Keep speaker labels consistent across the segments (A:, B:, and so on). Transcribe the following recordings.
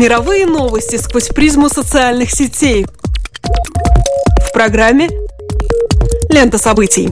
A: Мировые новости сквозь призму социальных сетей. В программе «Лента событий».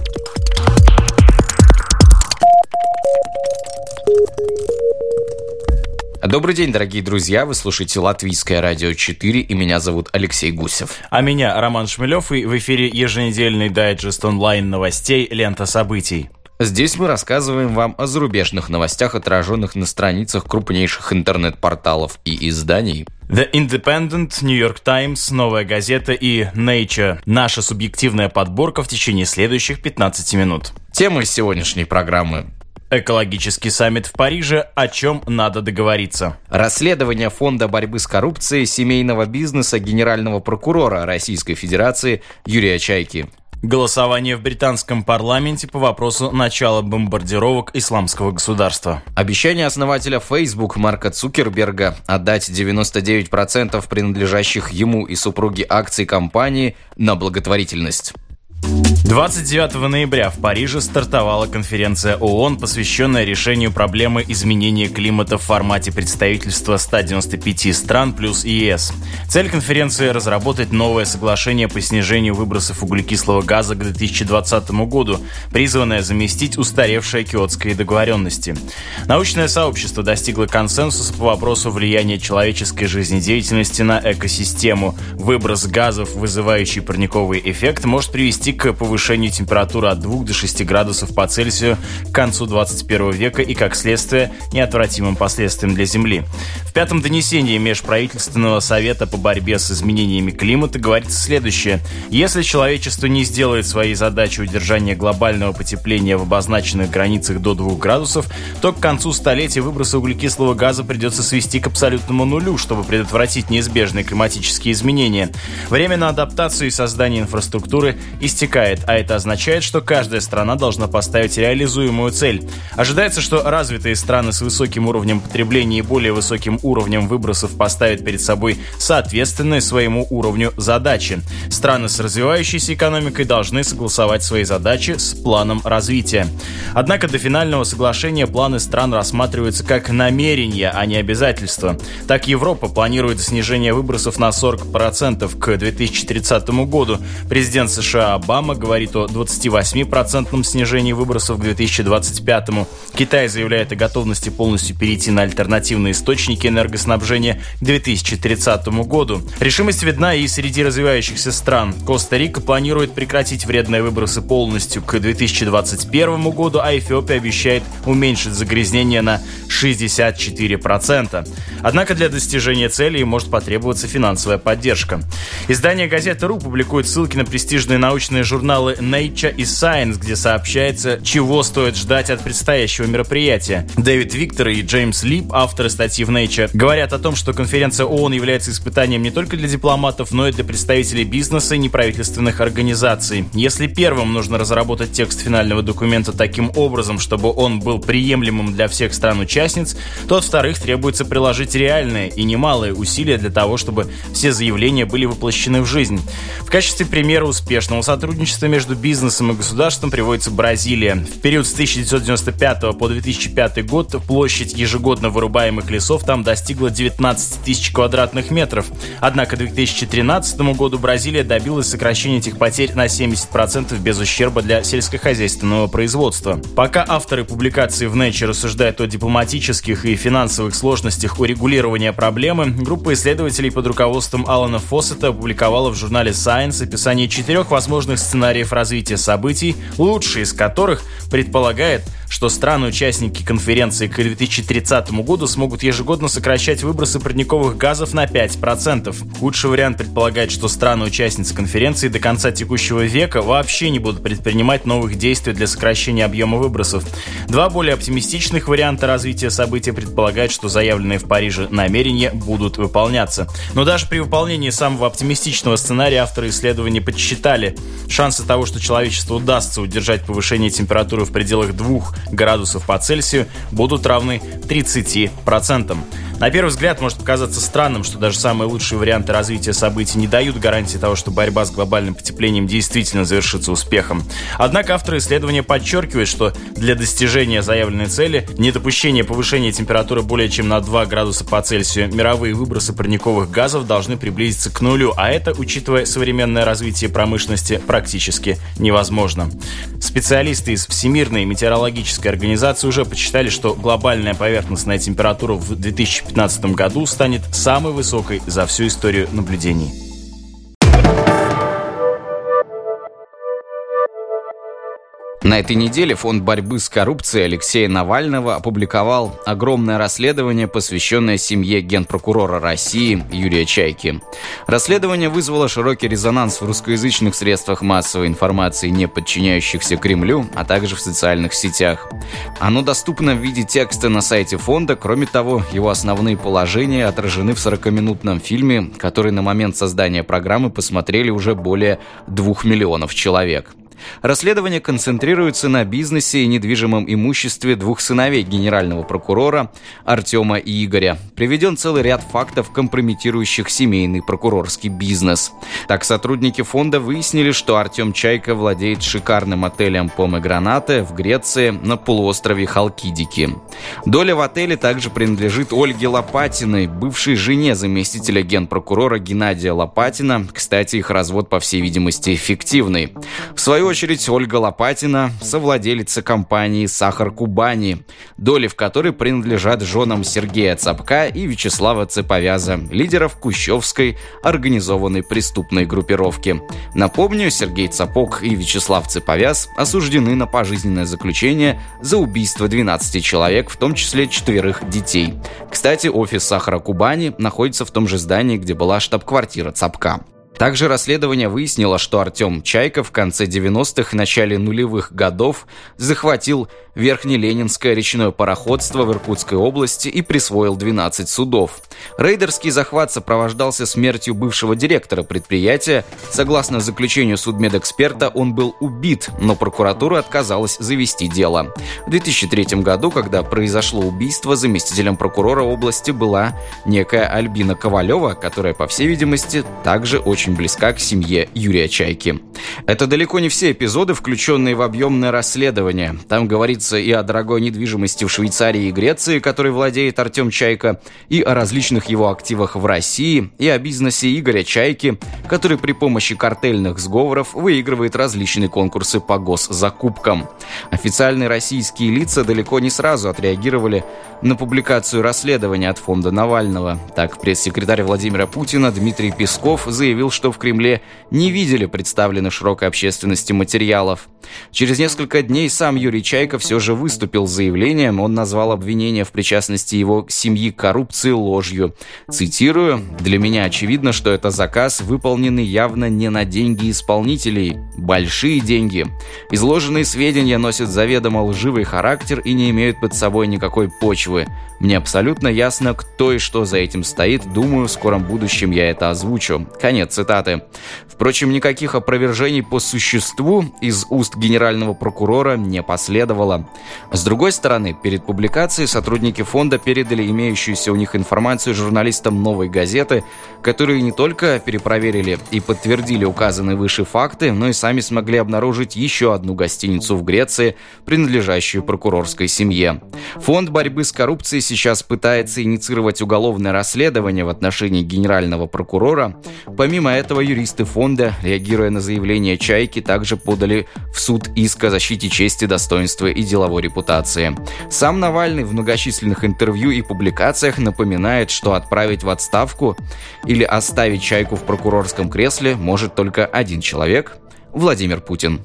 B: Добрый день, дорогие друзья. Вы слушаете Латвийское радио 4, и меня зовут Алексей Гусев.
C: А меня Роман Шмелев, и в эфире еженедельный дайджест онлайн новостей «Лента событий».
B: Здесь мы рассказываем вам о зарубежных новостях, отраженных на страницах крупнейших интернет-порталов и изданий.
C: The Independent, New York Times, Новая газета и Nature. Наша субъективная подборка в течение следующих 15 минут.
B: Тема сегодняшней программы
C: Экологический саммит в Париже, о чем надо договориться.
B: Расследование Фонда борьбы с коррупцией семейного бизнеса генерального прокурора Российской Федерации Юрия Чайки.
C: Голосование в британском парламенте по вопросу начала бомбардировок исламского государства.
B: Обещание основателя Facebook Марка Цукерберга отдать 99% принадлежащих ему и супруге акций компании на благотворительность.
C: 29 ноября в Париже стартовала конференция ООН, посвященная решению проблемы изменения климата в формате представительства 195 стран плюс ЕС. Цель конференции – разработать новое соглашение по снижению выбросов углекислого газа к 2020 году, призванное заместить устаревшие киотские договоренности. Научное сообщество достигло консенсуса по вопросу влияния человеческой жизнедеятельности на экосистему. Выброс газов, вызывающий парниковый эффект, может привести к повышению повышению температуры от 2 до 6 градусов по Цельсию к концу 21 века и, как следствие, неотвратимым последствиям для Земли. В пятом донесении Межправительственного совета по борьбе с изменениями климата говорится следующее. Если человечество не сделает своей задачей удержания глобального потепления в обозначенных границах до 2 градусов, то к концу столетия выбросы углекислого газа придется свести к абсолютному нулю, чтобы предотвратить неизбежные климатические изменения. Время на адаптацию и создание инфраструктуры истекает, а это означает, что каждая страна должна поставить реализуемую цель. Ожидается, что развитые страны с высоким уровнем потребления и более высоким уровнем выбросов поставят перед собой соответственные своему уровню задачи. Страны с развивающейся экономикой должны согласовать свои задачи с планом развития. Однако до финального соглашения планы стран рассматриваются как намерения, а не обязательства. Так Европа планирует снижение выбросов на 40% к 2030 году. Президент США Обама говорит о 28% снижении выбросов к 2025 -му. Китай заявляет о готовности полностью перейти на альтернативные источники энергоснабжения к 2030 году. Решимость видна и среди развивающихся стран. Коста-Рика планирует прекратить вредные выбросы полностью к 2021 году, а Эфиопия обещает уменьшить загрязнение на 64%. Однако для достижения цели может потребоваться финансовая поддержка. Издание газеты «Ру» публикует ссылки на престижные научные журналы журналы Nature и Science, где сообщается, чего стоит ждать от предстоящего мероприятия. Дэвид Виктор и Джеймс Лип, авторы статьи в Nature, говорят о том, что конференция ООН является испытанием не только для дипломатов, но и для представителей бизнеса и неправительственных организаций. Если первым нужно разработать текст финального документа таким образом, чтобы он был приемлемым для всех стран-участниц, то от вторых требуется приложить реальные и немалые усилия для того, чтобы все заявления были воплощены в жизнь. В качестве примера успешного сотрудничества между бизнесом и государством приводится Бразилия. В период с 1995 по 2005 год площадь ежегодно вырубаемых лесов там достигла 19 тысяч квадратных метров. Однако к 2013 году Бразилия добилась сокращения этих потерь на 70% без ущерба для сельскохозяйственного производства. Пока авторы публикации в Nature рассуждают о дипломатических и финансовых сложностях урегулирования проблемы, группа исследователей под руководством Алана Фоссета опубликовала в журнале Science описание четырех возможных сценариев развития событий, лучший из которых предполагает что страны-участники конференции к 2030 году смогут ежегодно сокращать выбросы парниковых газов на 5%. Худший вариант предполагает, что страны-участницы конференции до конца текущего века вообще не будут предпринимать новых действий для сокращения объема выбросов. Два более оптимистичных варианта развития события предполагают, что заявленные в Париже намерения будут выполняться. Но даже при выполнении самого оптимистичного сценария авторы исследования подсчитали шансы того, что человечеству удастся удержать повышение температуры в пределах 2 градусов по Цельсию будут равны 30%. На первый взгляд может показаться странным, что даже самые лучшие варианты развития событий не дают гарантии того, что борьба с глобальным потеплением действительно завершится успехом. Однако авторы исследования подчеркивают, что для достижения заявленной цели, недопущения повышения температуры более чем на 2 градуса по Цельсию, мировые выбросы парниковых газов должны приблизиться к нулю, а это, учитывая современное развитие промышленности, практически невозможно. Специалисты из Всемирной метеорологической организации уже посчитали, что глобальная поверхностная температура в 2015 году станет самой высокой за всю историю наблюдений.
B: На этой неделе Фонд борьбы с коррупцией Алексея Навального опубликовал огромное расследование, посвященное семье генпрокурора России Юрия Чайки. Расследование вызвало широкий резонанс в русскоязычных средствах массовой информации, не подчиняющихся Кремлю, а также в социальных сетях. Оно доступно в виде текста на сайте фонда, кроме того, его основные положения отражены в 40-минутном фильме, который на момент создания программы посмотрели уже более двух миллионов человек. Расследование концентрируется на бизнесе и недвижимом имуществе двух сыновей генерального прокурора Артема и Игоря. Приведен целый ряд фактов, компрометирующих семейный прокурорский бизнес. Так, сотрудники фонда выяснили, что Артем Чайка владеет шикарным отелем Помегранате в Греции на полуострове Халкидики. Доля в отеле также принадлежит Ольге Лопатиной, бывшей жене заместителя генпрокурора Геннадия Лопатина. Кстати, их развод, по всей видимости, эффективный. В свою очередь, Ольга Лопатина, совладелица компании «Сахар Кубани», доли в которой принадлежат женам Сергея Цапка и Вячеслава Цеповяза, лидеров Кущевской организованной преступной группировки. Напомню, Сергей Цапок и Вячеслав Цеповяз осуждены на пожизненное заключение за убийство 12 человек, в том числе четверых детей. Кстати, офис «Сахара Кубани» находится в том же здании, где была штаб-квартира Цапка. Также расследование выяснило, что Артем Чайков в конце 90-х и начале нулевых годов захватил Верхнеленинское речное пароходство в Иркутской области и присвоил 12 судов. Рейдерский захват сопровождался смертью бывшего директора предприятия. Согласно заключению судмедэксперта, он был убит, но прокуратура отказалась завести дело. В 2003 году, когда произошло убийство, заместителем прокурора области была некая Альбина Ковалева, которая, по всей видимости, также очень близка к семье Юрия Чайки. Это далеко не все эпизоды, включенные в объемное расследование. Там говорится и о дорогой недвижимости в Швейцарии и Греции, которой владеет Артем Чайка, и о различных его активах в России, и о бизнесе Игоря Чайки, который при помощи картельных сговоров выигрывает различные конкурсы по госзакупкам. Официальные российские лица далеко не сразу отреагировали на публикацию расследования от фонда Навального. Так, пресс-секретарь Владимира Путина Дмитрий Песков заявил, что в Кремле не видели представленных широкой общественности материалов. Через несколько дней сам Юрий Чайка все же выступил с заявлением. Он назвал обвинение в причастности его семьи к коррупции ложью. Цитирую, «Для меня очевидно, что это заказ, выполненный явно не на деньги исполнителей. Большие деньги. Изложенные сведения носят заведомо лживый характер и не имеют под собой никакой почвы. Мне абсолютно ясно, кто и что за этим стоит. Думаю, в скором будущем я это озвучу». Конец цитаты. Впрочем, никаких опровержений по существу из уст генерального прокурора не последовало. С другой стороны, перед публикацией сотрудники фонда передали имеющуюся у них информацию журналистам «Новой газеты», которые не только перепроверили и подтвердили указанные выше факты, но и сами смогли обнаружить еще одну гостиницу в Греции, принадлежащую прокурорской семье. Фонд борьбы с коррупцией сейчас пытается инициировать уголовное расследование в отношении генерального прокурора. Помимо этого, юристы фонда, реагируя на заявление «Чайки», также подали в суд иск о защите чести, достоинства и деловой репутации. Сам Навальный в многочисленных интервью и публикациях напоминает, что отправить в отставку или оставить Чайку в прокурорском кресле может только один человек – Владимир Путин.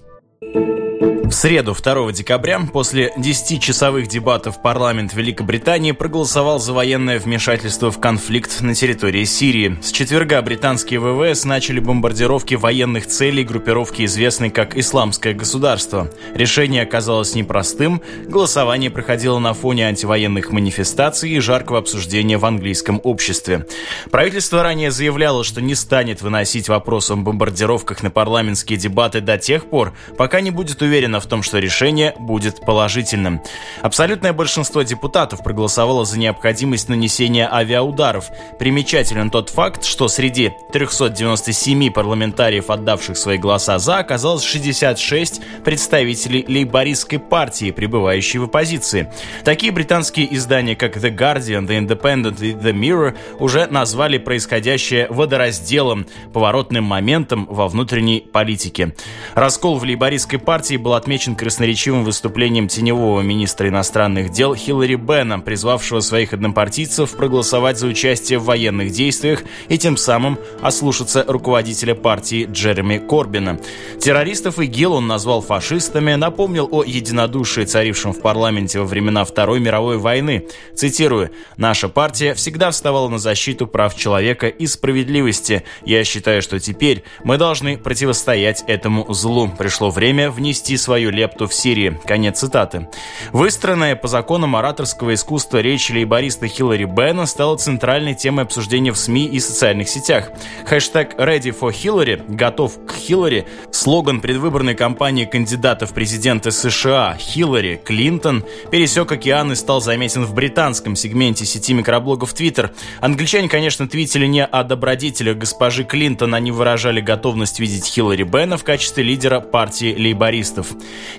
C: В среду, 2 декабря, после 10-часовых дебатов парламент Великобритании проголосовал за военное вмешательство в конфликт на территории Сирии. С четверга британские ВВС начали бомбардировки военных целей группировки, известной как «Исламское государство». Решение оказалось непростым, голосование проходило на фоне антивоенных манифестаций и жаркого обсуждения в английском обществе. Правительство ранее заявляло, что не станет выносить вопрос о бомбардировках на парламентские дебаты до тех пор, пока не будет уверено в том, что решение будет положительным. Абсолютное большинство депутатов проголосовало за необходимость нанесения авиаударов. Примечателен тот факт, что среди 397 парламентариев, отдавших свои голоса за, оказалось 66 представителей лейбористской партии, пребывающей в оппозиции. Такие британские издания, как The Guardian, The Independent и The Mirror, уже назвали происходящее водоразделом, поворотным моментом во внутренней политике. Раскол в лейбористской партии был отмечен красноречивым выступлением теневого министра иностранных дел Хиллари Бена, призвавшего своих однопартийцев проголосовать за участие в военных действиях и тем самым ослушаться руководителя партии Джереми Корбина. Террористов ИГИЛ он назвал фашистами, напомнил о единодушии, царившем в парламенте во времена Второй мировой войны. Цитирую, «Наша партия всегда вставала на защиту прав человека и справедливости. Я считаю, что теперь мы должны противостоять этому злу. Пришло время внести свою лепту в Сирии». Конец цитаты. Выстроенная по законам ораторского искусства речь лейбориста Хиллари Бена стала центральной темой обсуждения в СМИ и социальных сетях. Хэштег «Ready for Hillary» — «Готов к Хиллари» — слоган предвыборной кампании кандидата в президенты США Хиллари Клинтон пересек океан и стал заметен в британском сегменте сети микроблогов Twitter. Англичане, конечно, твитили не о добродетелях госпожи Клинтон, они выражали готовность видеть Хиллари Бена в качестве лидера партии лейбористов.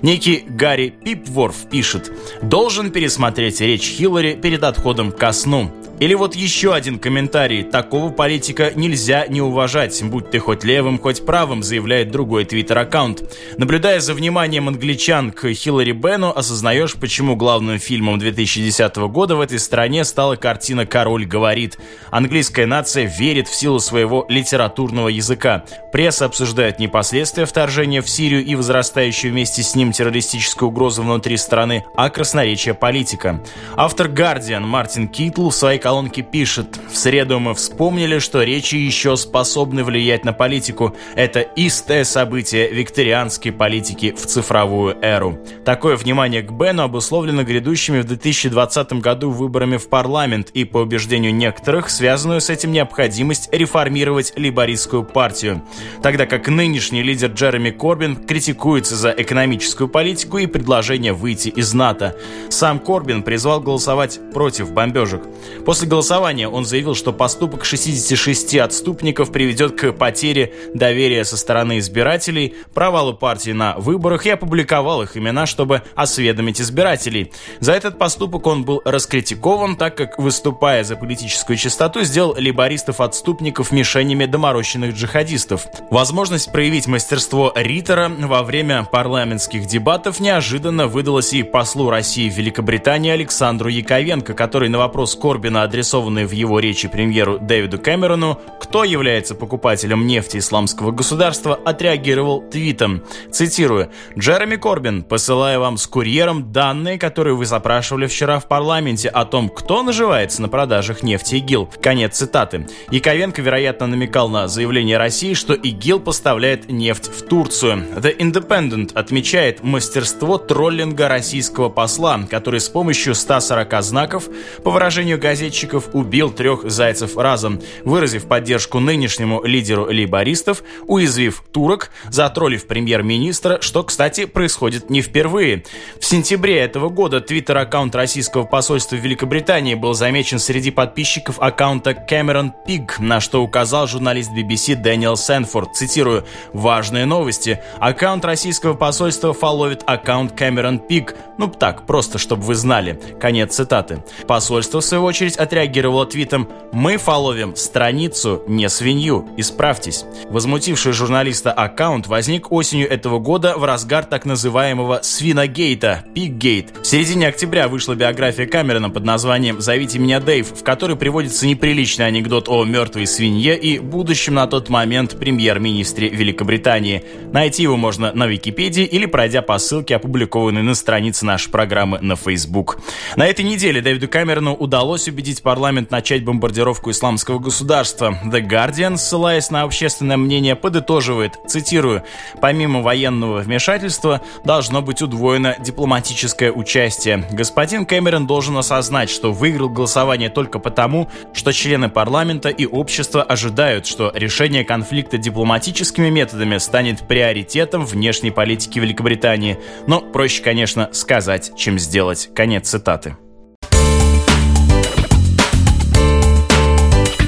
C: Некий Гарри Пипворф пишет «Должен пересмотреть речь Хиллари перед отходом ко сну. Или вот еще один комментарий. Такого политика нельзя не уважать, будь ты хоть левым, хоть правым, заявляет другой твиттер-аккаунт. Наблюдая за вниманием англичан к Хиллари Бену, осознаешь, почему главным фильмом 2010 года в этой стране стала картина «Король говорит». Английская нация верит в силу своего литературного языка. Пресса обсуждает не последствия вторжения в Сирию и возрастающую вместе с ним террористическую угрозу внутри страны, а красноречие политика. Автор «Гардиан» Мартин Китл в своей колонке пишет «В среду мы вспомнили, что речи еще способны влиять на политику. Это истое событие викторианской политики в цифровую эру». Такое внимание к Бену обусловлено грядущими в 2020 году выборами в парламент и, по убеждению некоторых, связанную с этим необходимость реформировать либористскую партию. Тогда как нынешний лидер Джереми Корбин критикуется за экономическую политику и предложение выйти из НАТО. Сам Корбин призвал голосовать против бомбежек. После После голосования он заявил, что поступок 66 отступников приведет к потере доверия со стороны избирателей, провалу партии на выборах и опубликовал их имена, чтобы осведомить избирателей. За этот поступок он был раскритикован, так как, выступая за политическую чистоту, сделал либористов-отступников мишенями доморощенных джихадистов. Возможность проявить мастерство Риттера во время парламентских дебатов неожиданно выдалась и послу России в Великобритании Александру Яковенко, который на вопрос Корбина адресованный в его речи премьеру Дэвиду Кэмерону, кто является покупателем нефти исламского государства, отреагировал твитом. Цитирую. «Джереми Корбин, посылаю вам с курьером данные, которые вы запрашивали вчера в парламенте о том, кто наживается на продажах нефти ИГИЛ». Конец цитаты. Яковенко, вероятно, намекал на заявление России, что ИГИЛ поставляет нефть в Турцию. The Independent отмечает мастерство троллинга российского посла, который с помощью 140 знаков, по выражению газет газетчиков убил трех зайцев разом, выразив поддержку нынешнему лидеру лейбористов, уязвив турок, затроллив премьер-министра, что, кстати, происходит не впервые. В сентябре этого года твиттер-аккаунт российского посольства в Великобритании был замечен среди подписчиков аккаунта Cameron Pig, на что указал журналист BBC Дэниел Сэнфорд. Цитирую, «Важные новости. Аккаунт российского посольства фолловит аккаунт Cameron Pig. Ну так, просто, чтобы вы знали». Конец цитаты. Посольство, в свою очередь, отреагировала твитом «Мы фоловим страницу, не свинью, исправьтесь». Возмутивший журналиста аккаунт возник осенью этого года в разгар так называемого «свиногейта» – «пиггейт». В середине октября вышла биография Камерона под названием «Зовите меня Дэйв», в которой приводится неприличный анекдот о мертвой свинье и будущем на тот момент премьер-министре Великобритании. Найти его можно на Википедии или пройдя по ссылке, опубликованной на странице нашей программы на Facebook. На этой неделе Дэвиду Камерону удалось убедить вынудить парламент начать бомбардировку исламского государства. The Guardian, ссылаясь на общественное мнение, подытоживает, цитирую, «Помимо военного вмешательства должно быть удвоено дипломатическое участие. Господин Кэмерон должен осознать, что выиграл голосование только потому, что члены парламента и общества ожидают, что решение конфликта дипломатическими методами станет приоритетом внешней политики Великобритании. Но проще, конечно, сказать, чем сделать. Конец цитаты.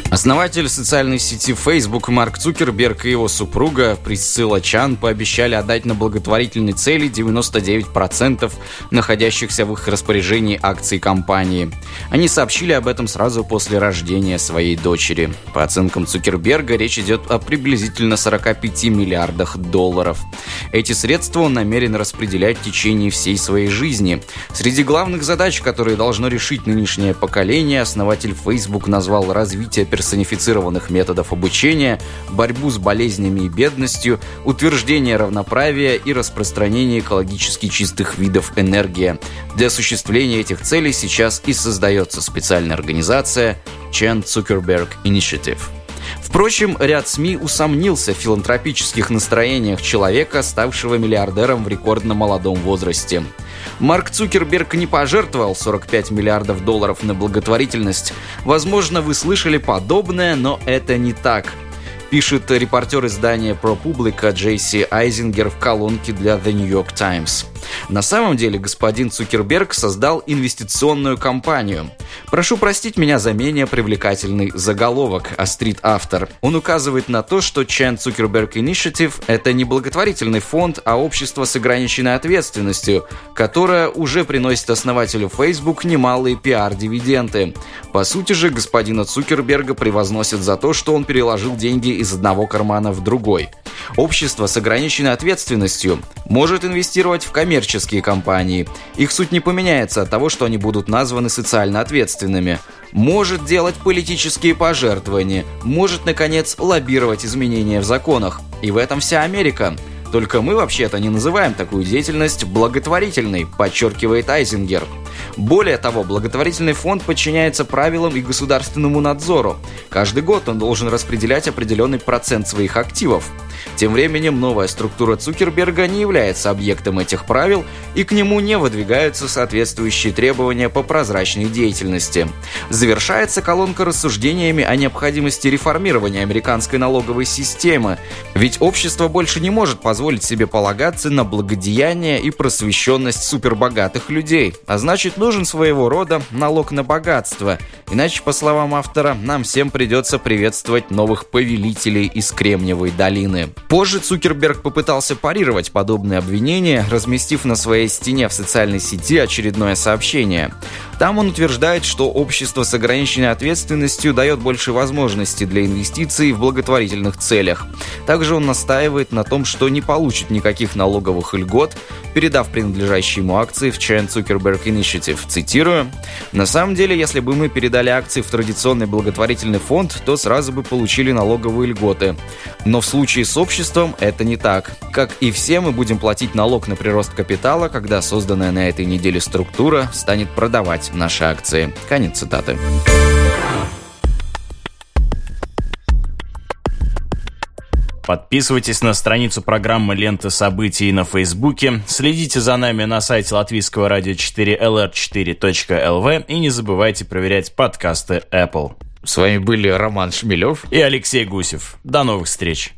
B: Основатель социальной сети Facebook Марк Цукерберг и его супруга Присцилла Чан пообещали отдать на благотворительные цели 99% находящихся в их распоряжении акций компании. Они сообщили об этом сразу после рождения своей дочери. По оценкам Цукерберга, речь идет о приблизительно 45 миллиардах долларов. Эти средства он намерен распределять в течение всей своей жизни. Среди главных задач, которые должно решить нынешнее поколение, основатель Facebook назвал развитие персонифицированных методов обучения, борьбу с болезнями и бедностью, утверждение равноправия и распространение экологически чистых видов энергии. Для осуществления этих целей сейчас и создается специальная организация Chan Zuckerberg Initiative. Впрочем, ряд СМИ усомнился в филантропических настроениях человека, ставшего миллиардером в рекордно молодом возрасте. Марк Цукерберг не пожертвовал 45 миллиардов долларов на благотворительность. Возможно, вы слышали подобное, но это не так – пишет репортер издания ProPublica Джейси Айзингер в колонке для The New York Times. На самом деле господин Цукерберг создал инвестиционную компанию. Прошу простить меня за менее привлекательный заголовок, острит автор. Он указывает на то, что Chan Zuckerberg Initiative – это не благотворительный фонд, а общество с ограниченной ответственностью, которое уже приносит основателю Facebook немалые пиар-дивиденды. По сути же, господина Цукерберга превозносят за то, что он переложил деньги из одного кармана в другой. Общество с ограниченной ответственностью может инвестировать в коммерческие компании. Их суть не поменяется от того, что они будут названы социально ответственными. Может делать политические пожертвования, может, наконец, лоббировать изменения в законах. И в этом вся Америка. Только мы вообще-то не называем такую деятельность благотворительной, подчеркивает Айзингер. Более того, благотворительный фонд подчиняется правилам и государственному надзору. Каждый год он должен распределять определенный процент своих активов. Тем временем новая структура Цукерберга не является объектом этих правил, и к нему не выдвигаются соответствующие требования по прозрачной деятельности. Завершается колонка рассуждениями о необходимости реформирования американской налоговой системы, ведь общество больше не может позволить себе полагаться на благодеяние и просвещенность супербогатых людей, а значит нужен своего рода налог на богатство, иначе, по словам автора, нам всем придется приветствовать новых повелителей из Кремниевой долины. Позже Цукерберг попытался парировать подобные обвинения, разместив на своей стене в социальной сети очередное сообщение. Там он утверждает, что общество с ограниченной ответственностью дает больше возможностей для инвестиций в благотворительных целях. Также он настаивает на том, что не получит никаких налоговых льгот, передав принадлежащие ему акции в Chain Zuckerberg Initiative. Цитирую. «На самом деле, если бы мы передали акции в традиционный благотворительный фонд, то сразу бы получили налоговые льготы. Но в случае с обществом это не так. Как и все, мы будем платить налог на прирост капитала, когда созданная на этой неделе структура станет продавать наши акции». Конец цитаты.
C: Подписывайтесь на страницу программы «Лента событий» на Фейсбуке, следите за нами на сайте латвийского радио 4 lr4.lv и не забывайте проверять подкасты Apple.
B: С вами были Роман Шмелев
C: и Алексей Гусев. До новых встреч!